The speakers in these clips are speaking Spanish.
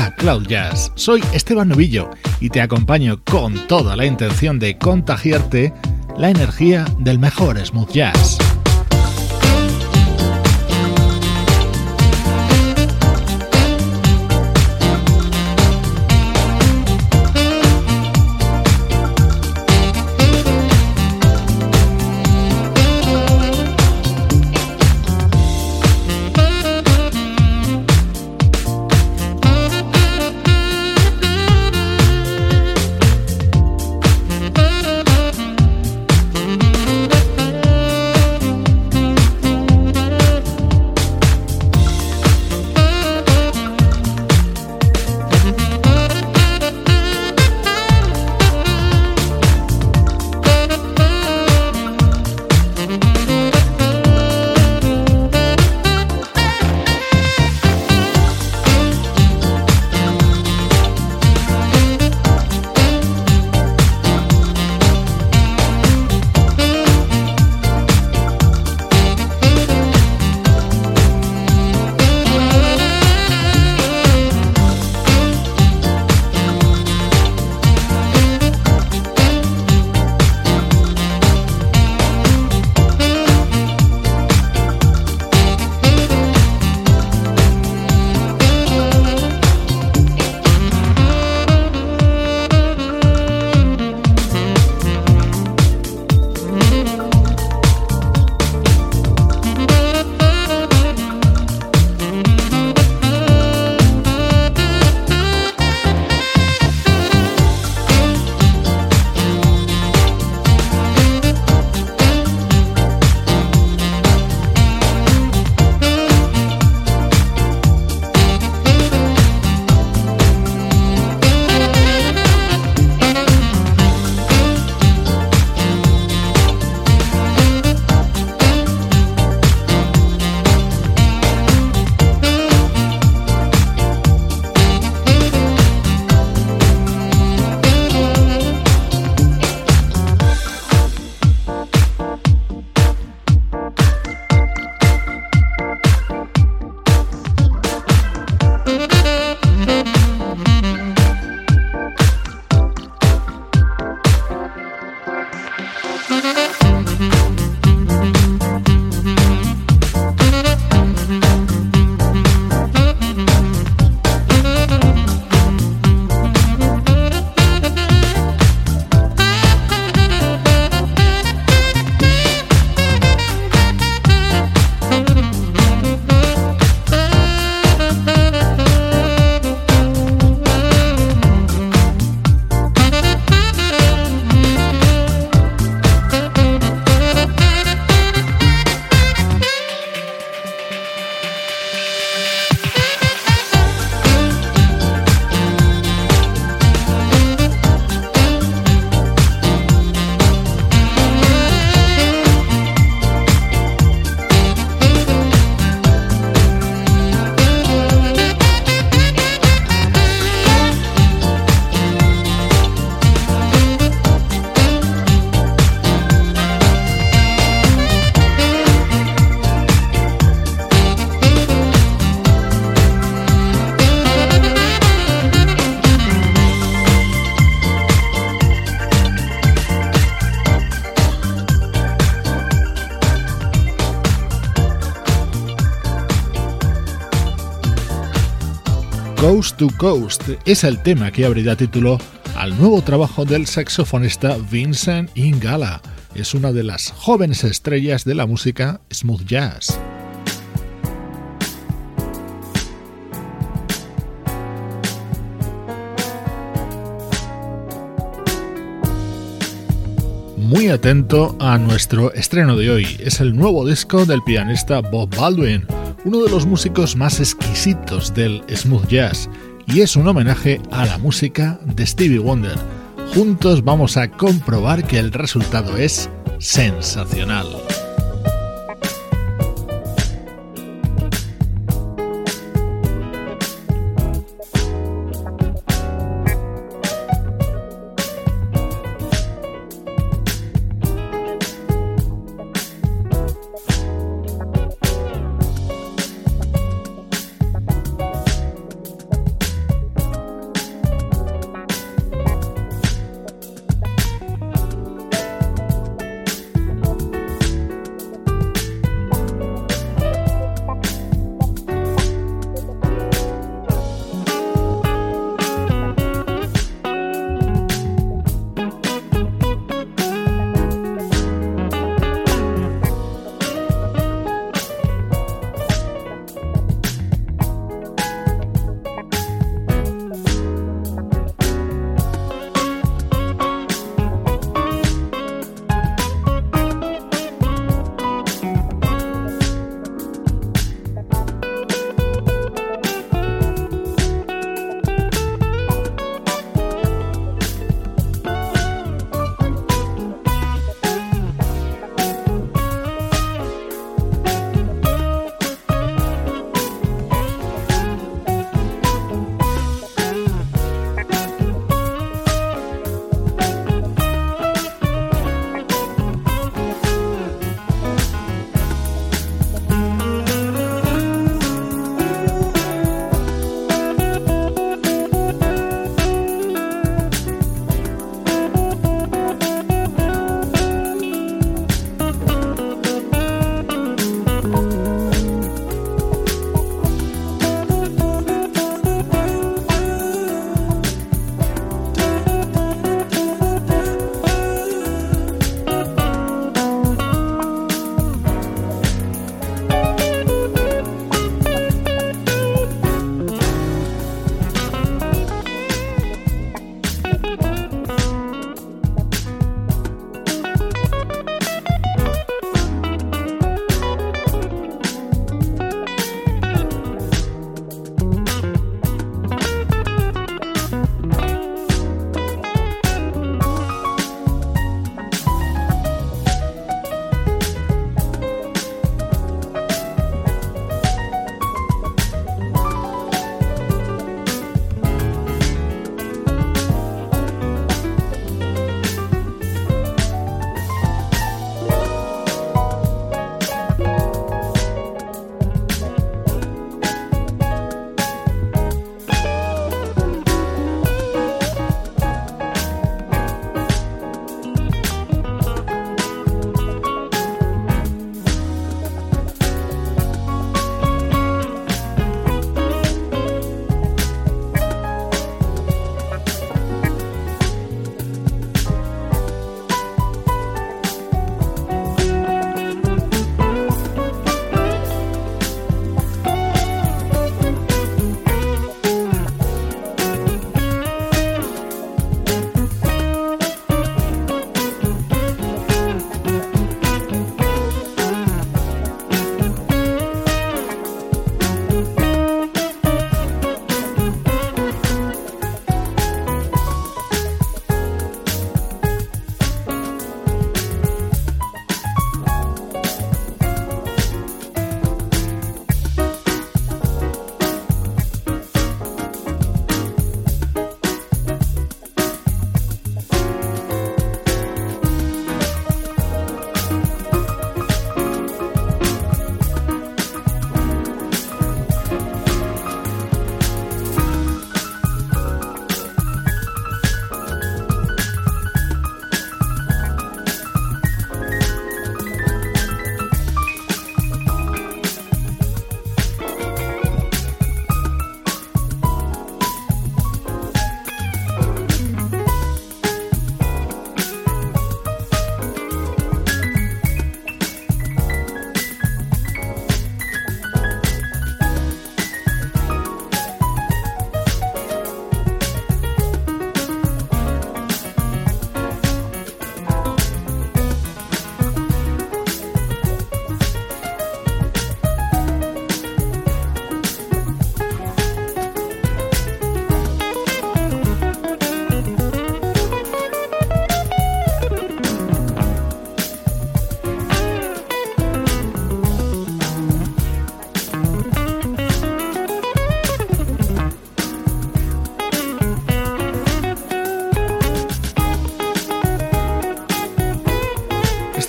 a Cloud Jazz. Soy Esteban Novillo y te acompaño con toda la intención de contagiarte la energía del mejor smooth jazz. Coast to Coast es el tema que abrirá título al nuevo trabajo del saxofonista Vincent Ingala. Es una de las jóvenes estrellas de la música smooth jazz. muy atento a nuestro estreno de hoy. Es el nuevo disco del pianista Bob Baldwin, uno de los músicos más exquisitos del smooth jazz, y es un homenaje a la música de Stevie Wonder. Juntos vamos a comprobar que el resultado es sensacional.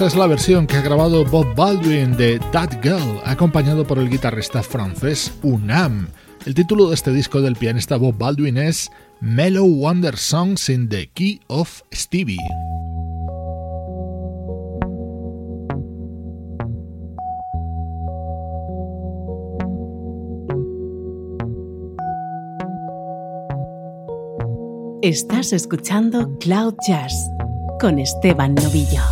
Esta es la versión que ha grabado Bob Baldwin de That Girl, acompañado por el guitarrista francés Unam. El título de este disco del pianista Bob Baldwin es Mellow Wonder Songs in the Key of Stevie. Estás escuchando Cloud Jazz con Esteban Novillo.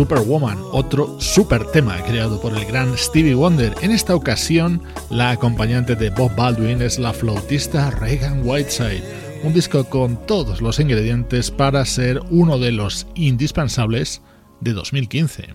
Superwoman, otro super tema creado por el gran Stevie Wonder. En esta ocasión, la acompañante de Bob Baldwin es la flautista Reagan Whiteside, un disco con todos los ingredientes para ser uno de los indispensables de 2015.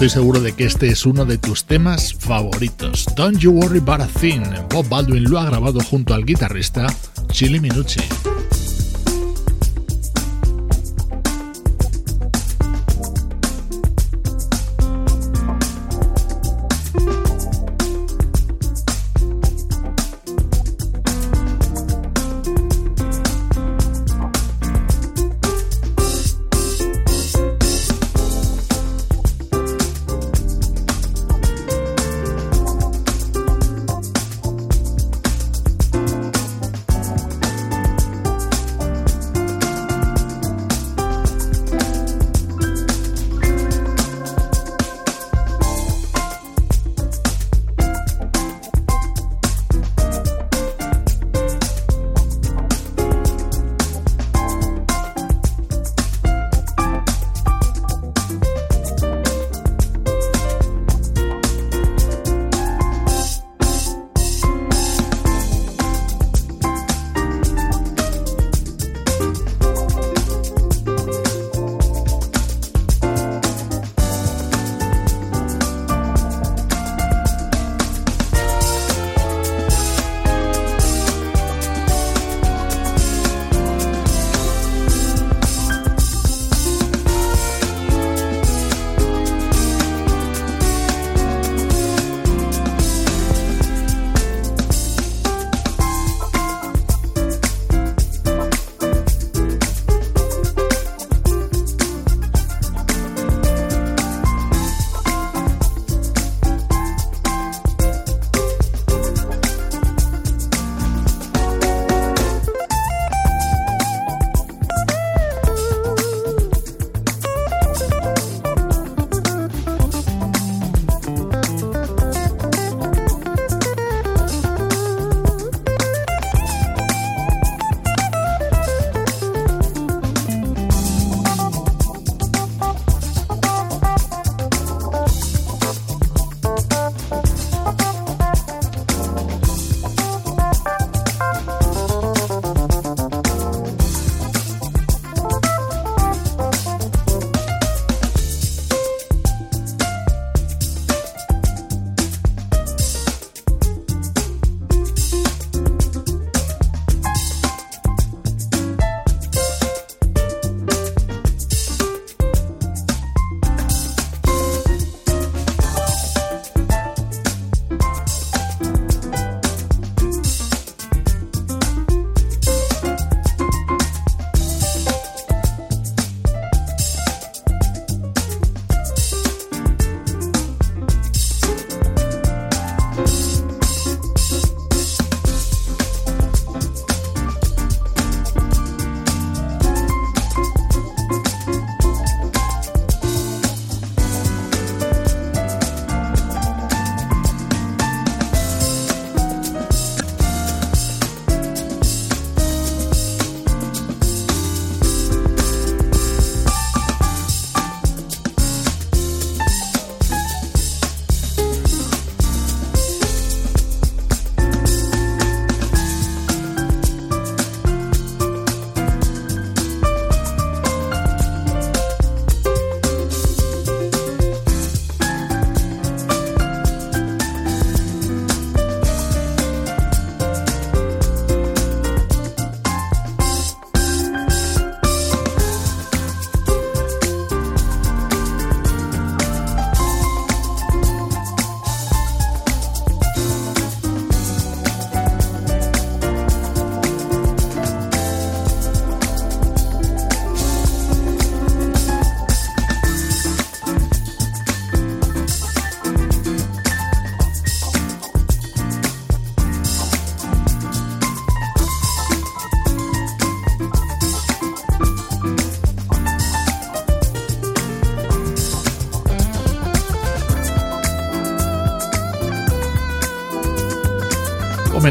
Estoy seguro de que este es uno de tus temas favoritos. Don't You Worry About a Thing. Bob Baldwin lo ha grabado junto al guitarrista Chili Minucci.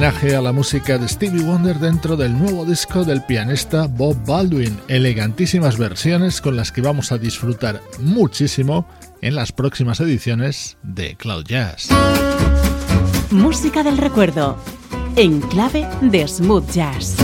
A la música de Stevie Wonder dentro del nuevo disco del pianista Bob Baldwin. Elegantísimas versiones con las que vamos a disfrutar muchísimo en las próximas ediciones de Cloud Jazz. Música del recuerdo, en clave de smooth jazz.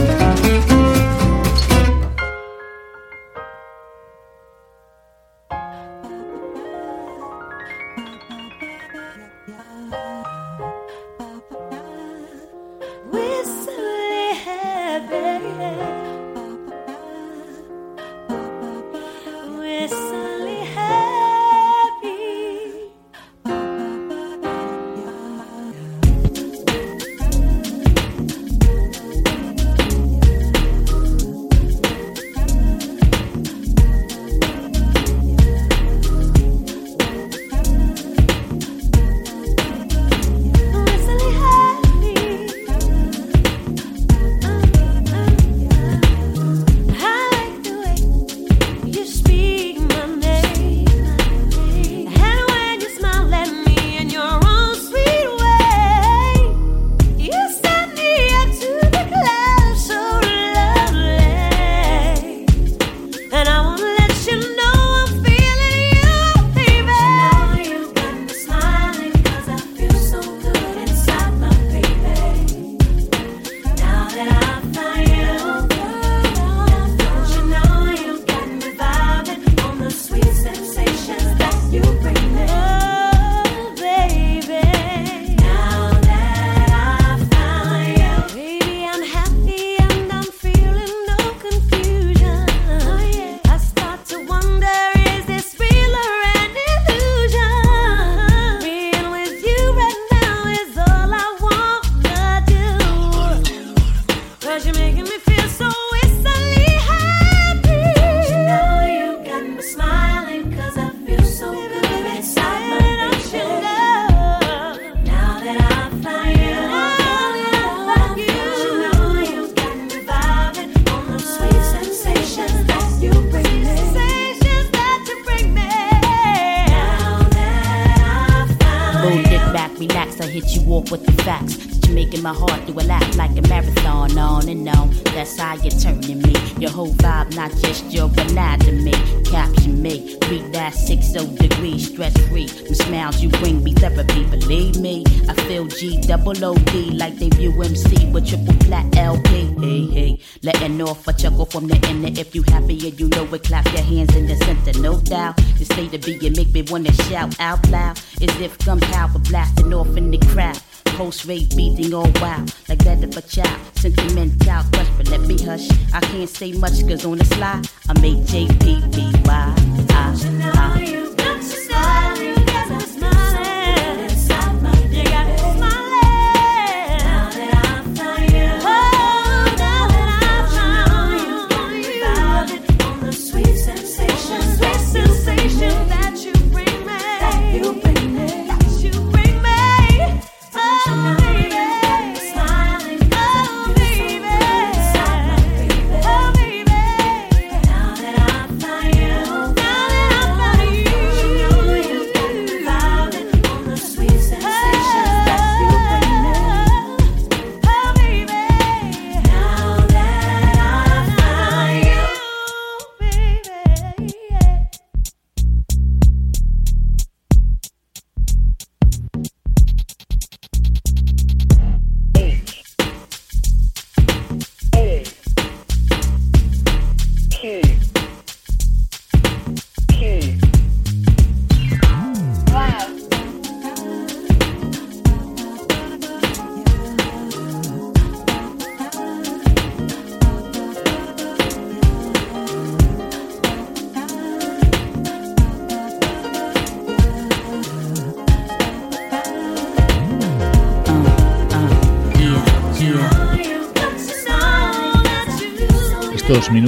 my heart do a lap like a marathon, on and on. That's how you're turning me. Your whole vibe, not just your anatomy. Capture me, read that 60 degrees, stress free. From smiles you bring me therapy, believe me. I feel G double O D like they view MC with triple flat LP. Hey, hey, letting off a chuckle from the inner. If you happy you know it, clap your hands in the center, no doubt. The state of being make me wanna shout out loud as if gunpowder blasting off in the crowd. Post rate beating all wild, like that of a child. Sentimental crush, but let me hush. I can't say much, cause on the slide, I make JPP. Why? I, I,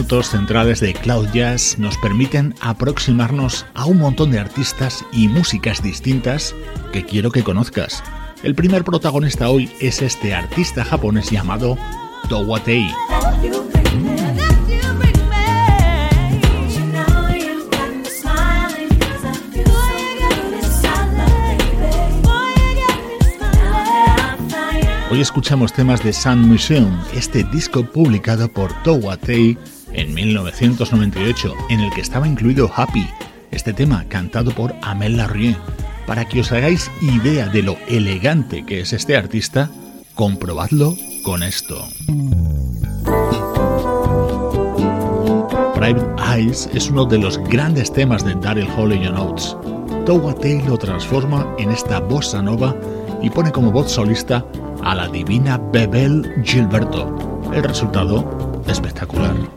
minutos centrales de Cloud Jazz nos permiten aproximarnos a un montón de artistas y músicas distintas que quiero que conozcas. El primer protagonista hoy es este artista japonés llamado Towatei. Hoy escuchamos temas de Sun Museum, este disco publicado por Towatei en 1998, en el que estaba incluido Happy, este tema cantado por Amel Larrieux. Para que os hagáis idea de lo elegante que es este artista, comprobadlo con esto. Private Eyes es uno de los grandes temas de Daryl Hall y Oates. Towatei lo transforma en esta bossa nova y pone como voz solista a la divina Bebel Gilberto. El resultado espectacular.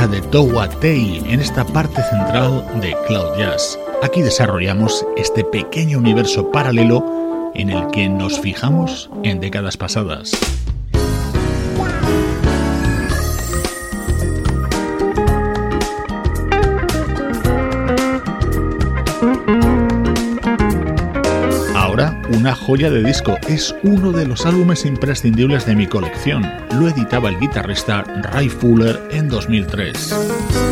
música de Towa Tei en esta parte central de Cloud Jazz. Aquí desarrollamos este pequeño universo paralelo en el que nos fijamos en décadas pasadas. una joya de disco. Es uno de los álbumes imprescindibles de mi colección. Lo editaba el guitarrista Ray Fuller 2003.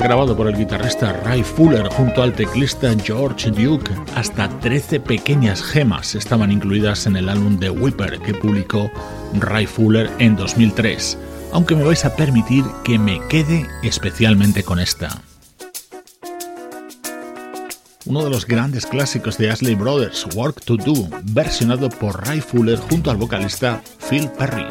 Grabado por el guitarrista Ray Fuller junto al teclista George Duke. Hasta 13 pequeñas gemas estaban incluidas en el álbum The Whipper que publicó Ray Fuller en 2003, aunque me vais a permitir que me quede especialmente con esta. Uno de los grandes clásicos de Ashley Brothers, Work to Do, versionado por Ray Fuller junto al vocalista Phil Perry.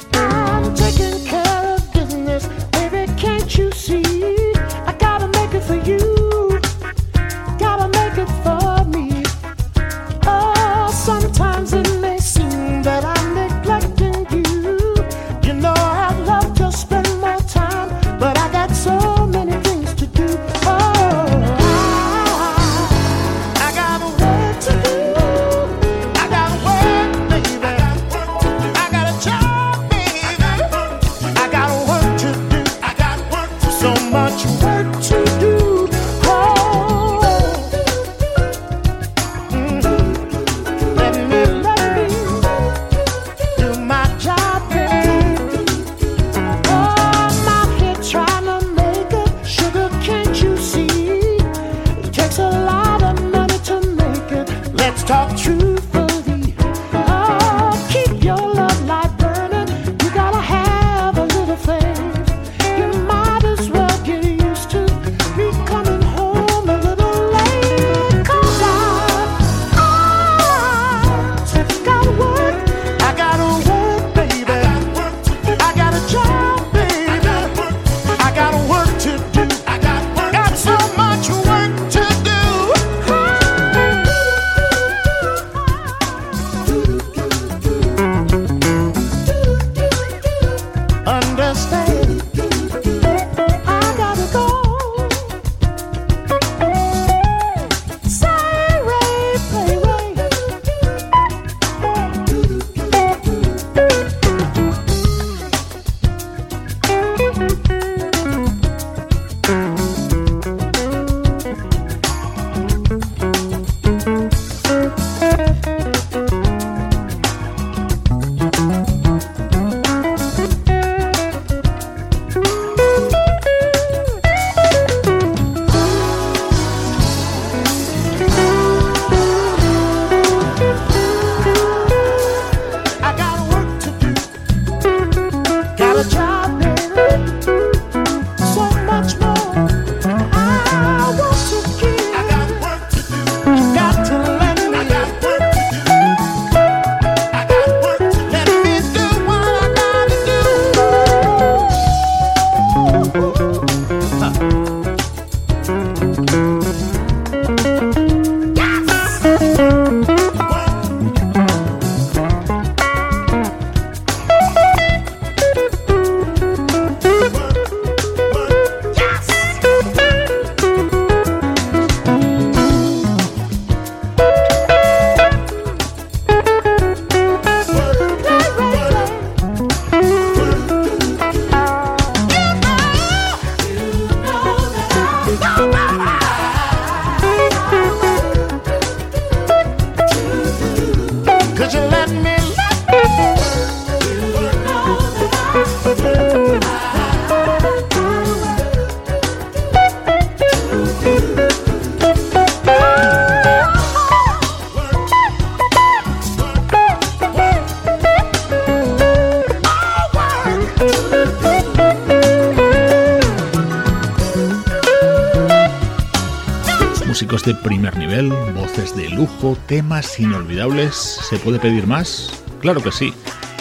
De lujo, temas inolvidables. ¿Se puede pedir más? Claro que sí.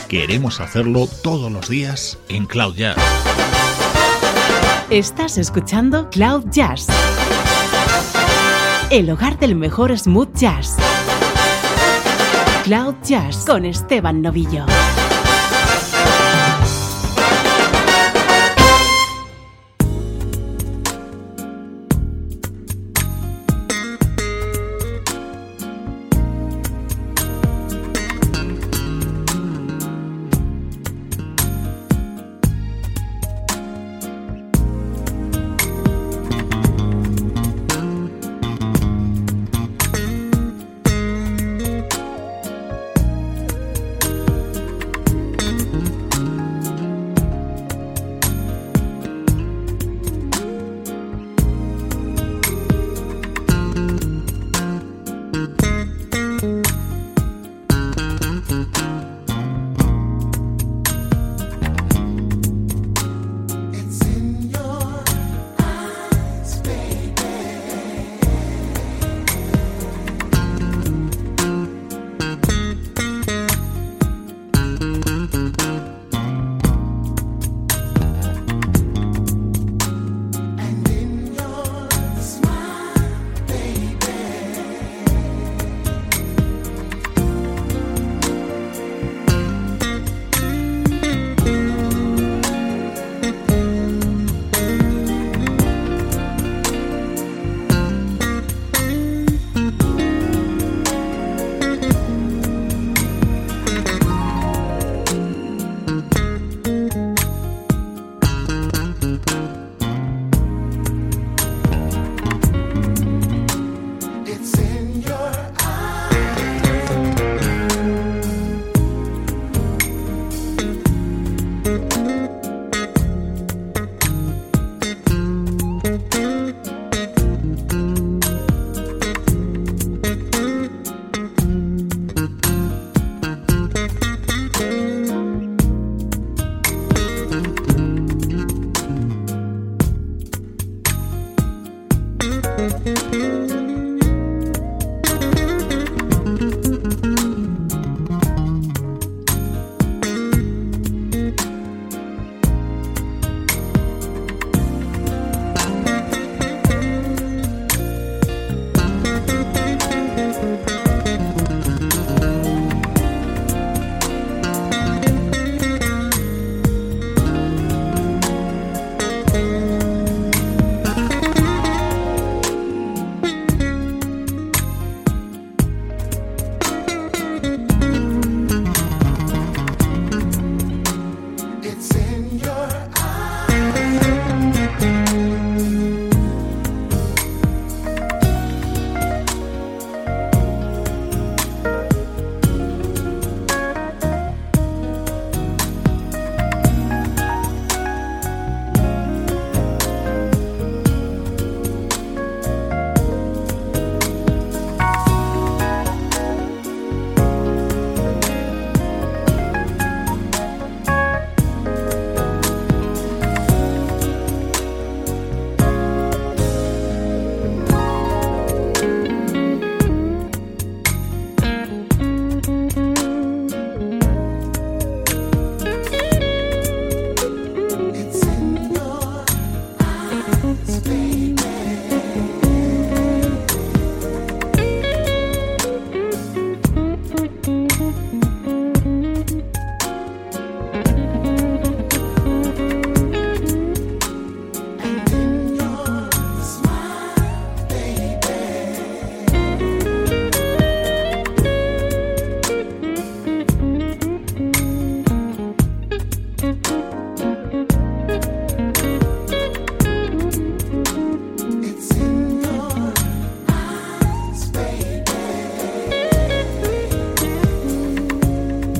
Queremos hacerlo todos los días en Cloud Jazz. Estás escuchando Cloud Jazz, el hogar del mejor smooth jazz. Cloud Jazz con Esteban Novillo.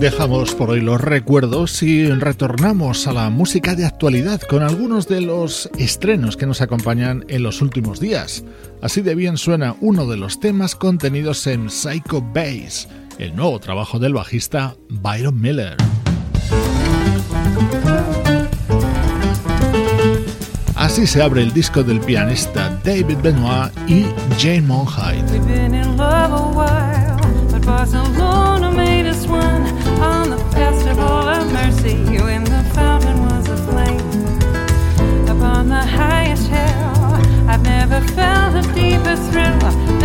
Dejamos por hoy los recuerdos y retornamos a la música de actualidad con algunos de los estrenos que nos acompañan en los últimos días. Así de bien suena uno de los temas contenidos en Psycho Bass, el nuevo trabajo del bajista Byron Miller. Así se abre el disco del pianista David Benoit y Jane Monheit. through.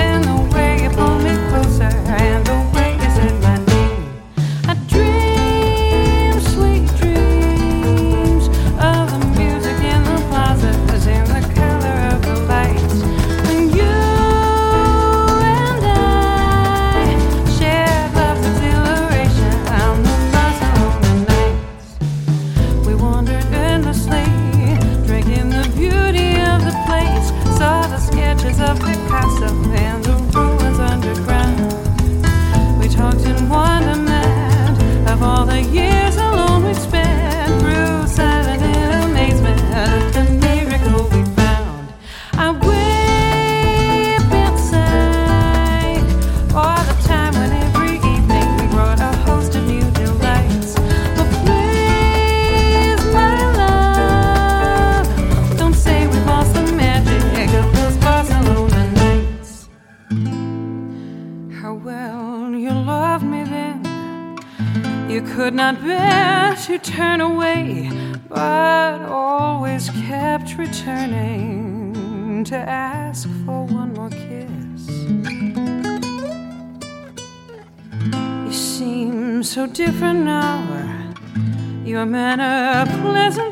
Different now, your manner pleasantly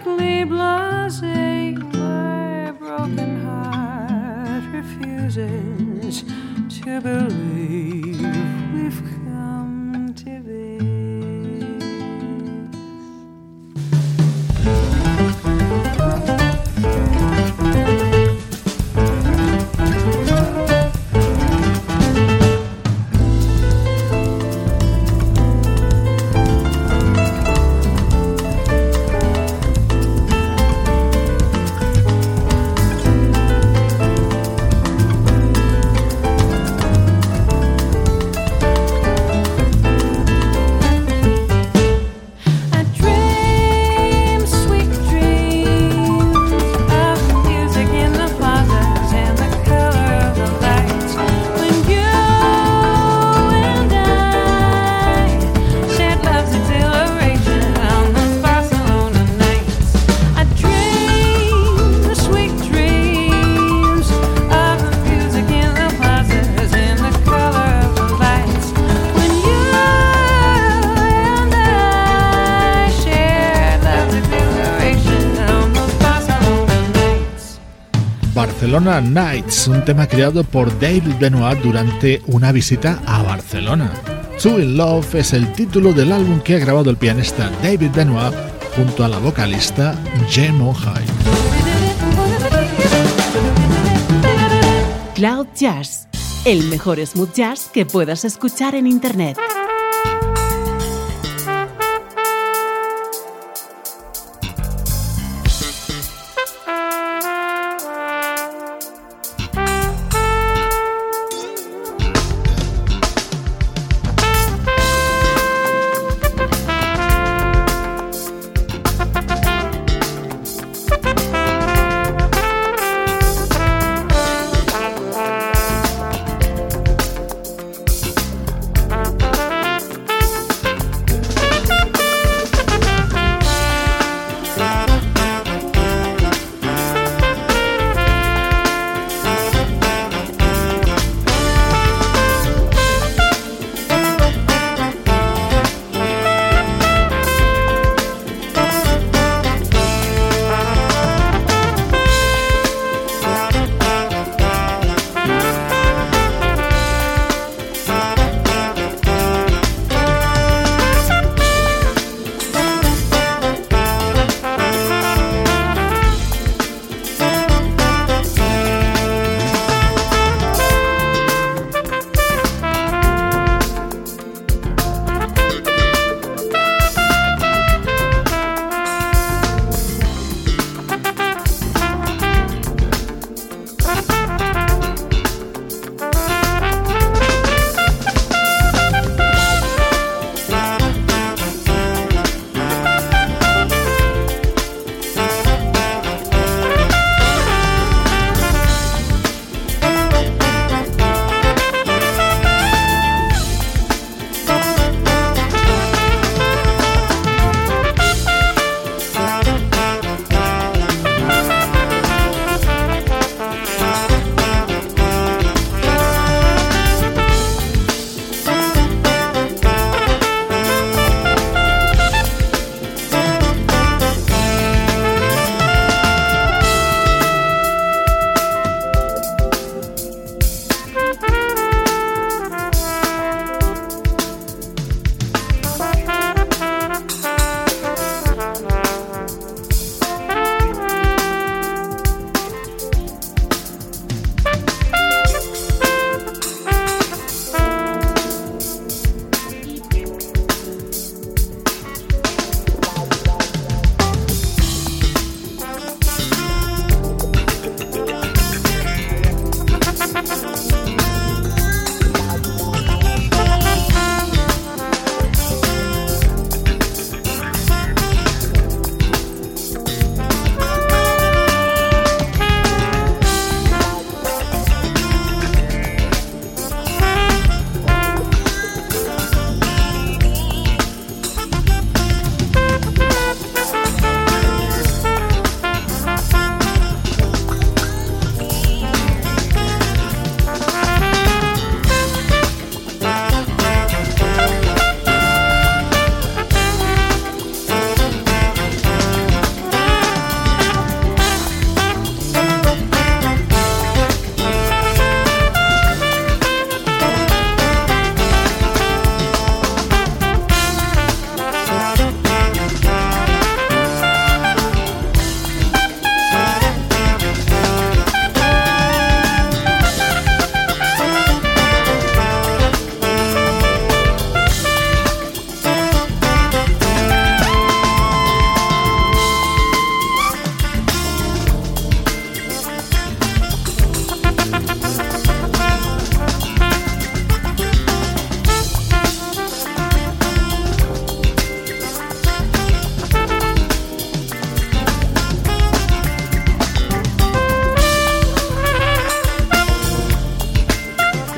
Barcelona Nights, un tema creado por David Benoit durante una visita a Barcelona. Two in Love es el título del álbum que ha grabado el pianista David Benoit junto a la vocalista Jem. Cloud Jazz, el mejor smooth jazz que puedas escuchar en Internet.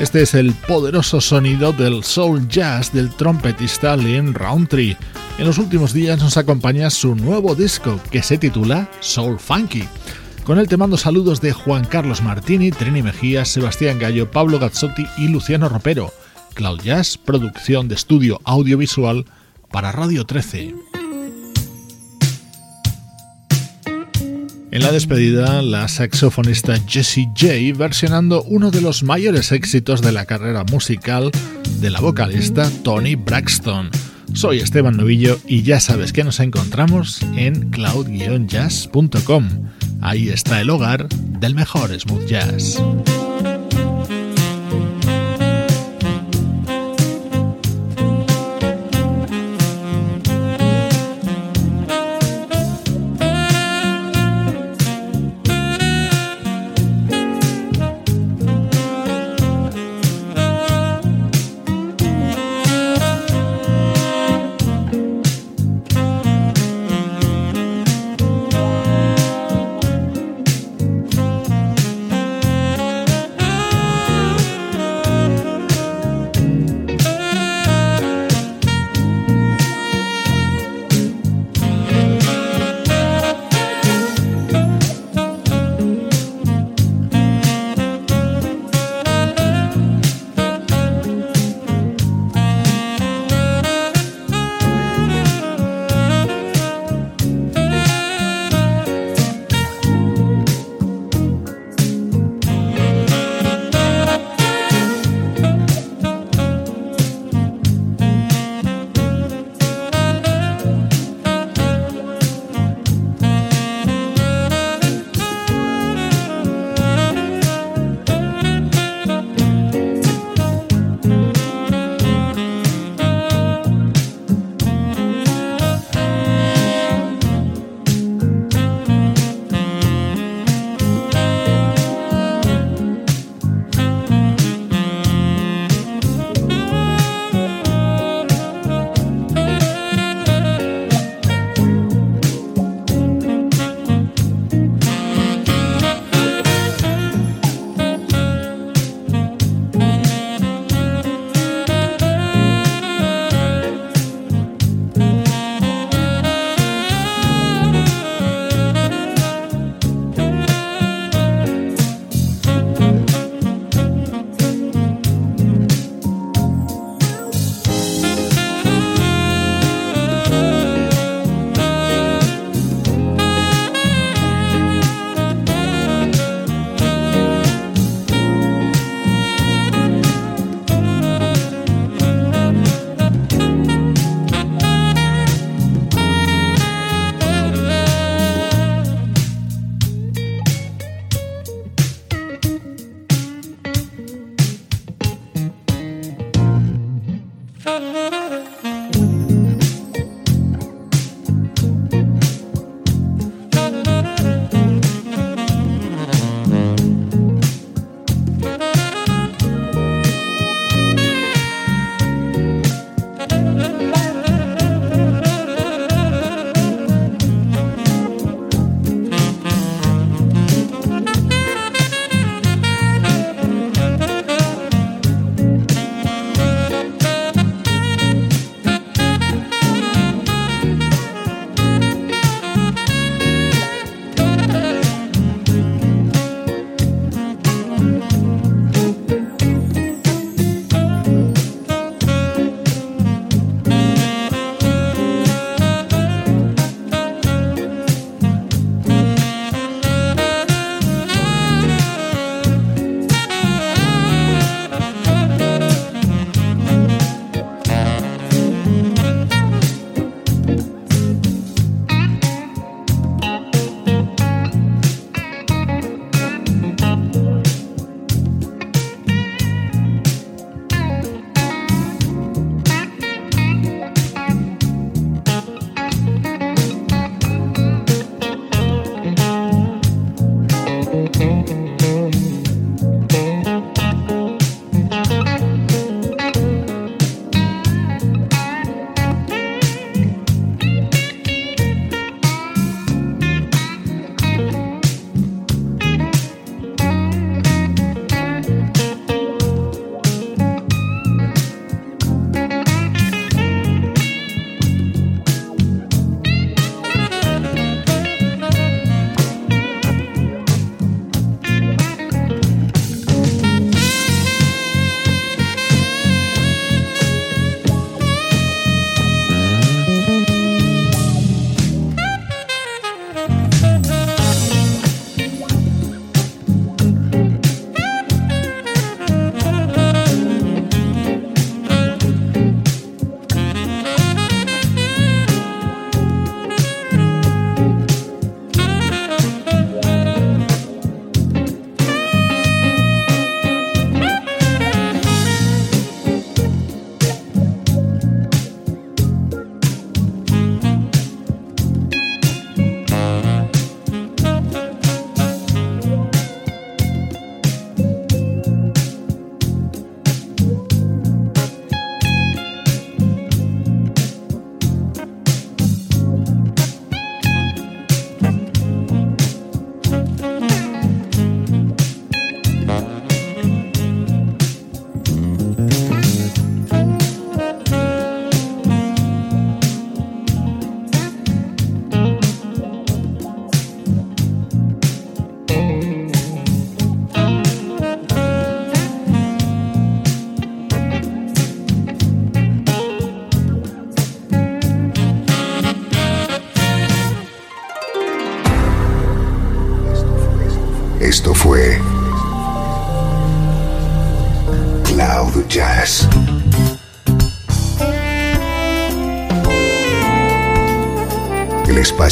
Este es el poderoso sonido del soul jazz del trompetista Lynn Roundtree. En los últimos días nos acompaña su nuevo disco que se titula Soul Funky. Con él te mando saludos de Juan Carlos Martini, Trini Mejía, Sebastián Gallo, Pablo Gazzotti y Luciano Ropero. Cloud Jazz, producción de estudio audiovisual para Radio 13. En la despedida, la saxofonista Jessie J versionando uno de los mayores éxitos de la carrera musical de la vocalista Tony Braxton. Soy Esteban Novillo y ya sabes que nos encontramos en cloud-jazz.com. Ahí está el hogar del mejor smooth jazz.